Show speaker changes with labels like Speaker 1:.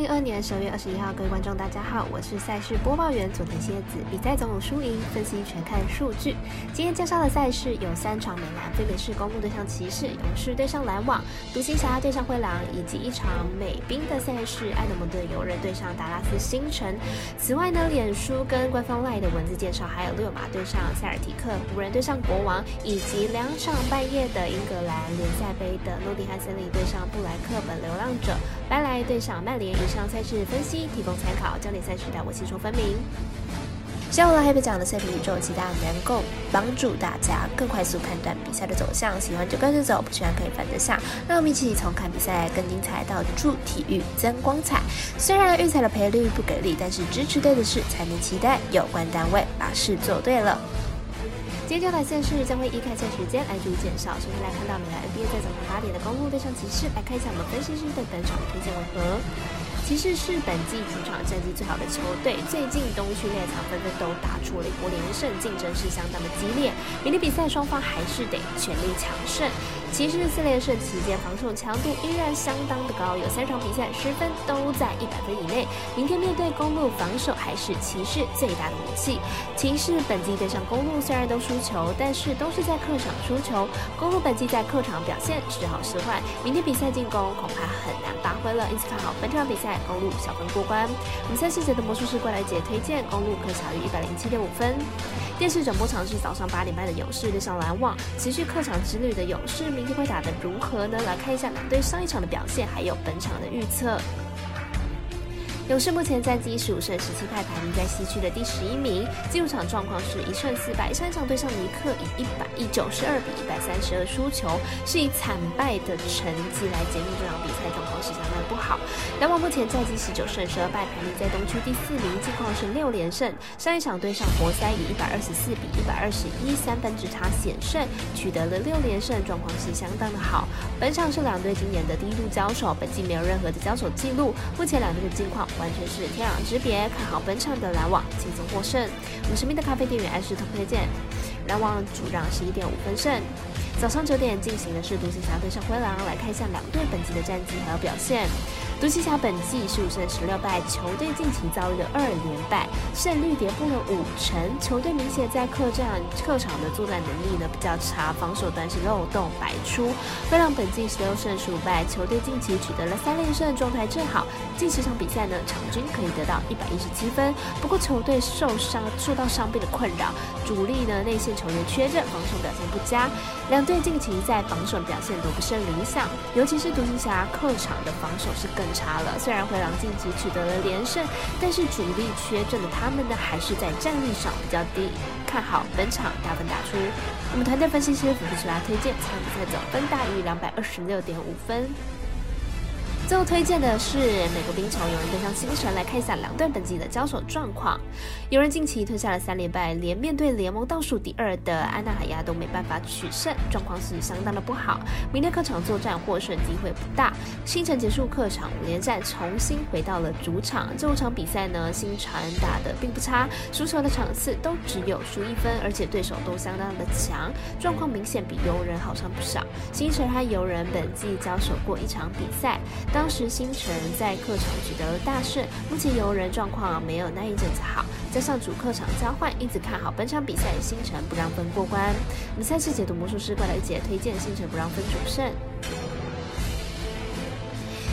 Speaker 1: 零二年十二月二十一号，各位观众，大家好，我是赛事播报员佐藤蝎子。比赛总有输赢，分析全看数据。今天介绍的赛事有三场美男，分别是公路对上骑士，勇士对上篮网，独行侠对上灰狼，以及一场美兵的赛事，爱德蒙顿游人对上达拉斯星辰。此外呢，脸书跟官方 Lie 的文字介绍还有六马对上塞尔提克，湖人对上国王，以及两场半夜的英格兰联赛杯的诺丁汉森林对上布莱克本流浪者，白莱对上曼联。以上赛事分析提供参考，焦点赛事带我细说分明。希望黑白讲的赛评宇宙，期待能够帮助大家更快速判断比赛的走向。喜欢就跟着走，不喜欢可以反着下。让我们一起从看比赛更精彩到助体育增光彩。虽然预测的赔率不给力，但是支持对的事才能期待有关单位把事做对了。今天焦点赛事将会依开赛时间来逐一介绍。首先来看到美兰 NBA 在早上八点的公路对上骑士，来看一下我们分析师的本场推荐为何。骑士是本季主场战绩最好的球队，最近东区列场纷纷都打出了一波连胜，竞争是相当的激烈。明天比赛双方还是得全力抢胜。骑士四连胜期间防守强度依然相当的高，有三场比赛十分都在一百分以内。明天面对公路，防守还是骑士最大的武器。骑士本季对上公路虽然都输球，但是都是在客场输球。公路本季在客场表现时好时坏，明天比赛进攻恐怕很难发挥了，因此看好本场比赛。公路小分过关。我们三细节的魔术师过来姐推荐公路可小于一百零七点五分。电视转播场是早上八点半的勇士对上篮网，持续客场之旅的勇士明天会打得如何呢？来看一下两队上一场的表现，还有本场的预测。勇士目前战绩十五胜十七败，排名在西区的第十一名。进入场状况是一胜四败，上一场对上尼克以一百一九十二比一百三十二输球，是以惨败的成绩来结束这场比赛状况是相当不好。篮网目前战绩十九胜十二败，排名在东区第四名，近况是六连胜。上一场对上活塞以一百二十四比一百二十一三分之差险胜，取得了六连胜，状况是相当的好。本场是两队今年的第一度交手，本季没有任何的交手记录，目前两队的近况。完全是天壤之别，看好本场的篮网轻松获胜。我们神秘的咖啡店员艾斯特推荐，篮网主让十一点五分胜。早上九点进行的是独行侠对上灰狼，来看一下两队本季的战绩还有表现。独行侠本季十五胜十六败，球队近期遭遇了二连败，胜率跌破了五成，球队明显在客战客场的作战能力呢比较差，防守端是漏洞百出。灰狼本季十六胜十五败，球队近期取得了三连胜，状态正好。近十场比赛呢，场均可以得到一百一十七分。不过球队受伤受到伤病的困扰，主力呢内线球员缺阵，防守表现不佳。两队近期在防守表现都不甚理想，尤其是独行侠客场的防守是更差了。虽然灰狼晋级取得了连胜，但是主力缺阵的他们呢，还是在战力上比较低。看好本场大分打出。我们团队分析师福布斯拉推荐，场比赛总分大于两百二十六点五分。最后推荐的是美国冰球有人登上星辰，来看一下两队本季的交手状况。有人近期吞下了三连败，连面对联盟倒数第二的安纳海亚都没办法取胜，状况是相当的不好。明天客场作战获胜机会不大。星辰结束客场五连战，重新回到了主场。这五场比赛呢，星辰打的并不差，输球的场次都只有输一分，而且对手都相当的强，状况明显比游人好上不少。星辰和游人本季交手过一场比赛。当当时星辰在客场取得了大胜，目前游人状况没有那一阵子好，加上主客场交换，因此看好本场比赛星辰不让分过关。我们赛事解读魔术师怪来姐推荐星辰不让分主胜。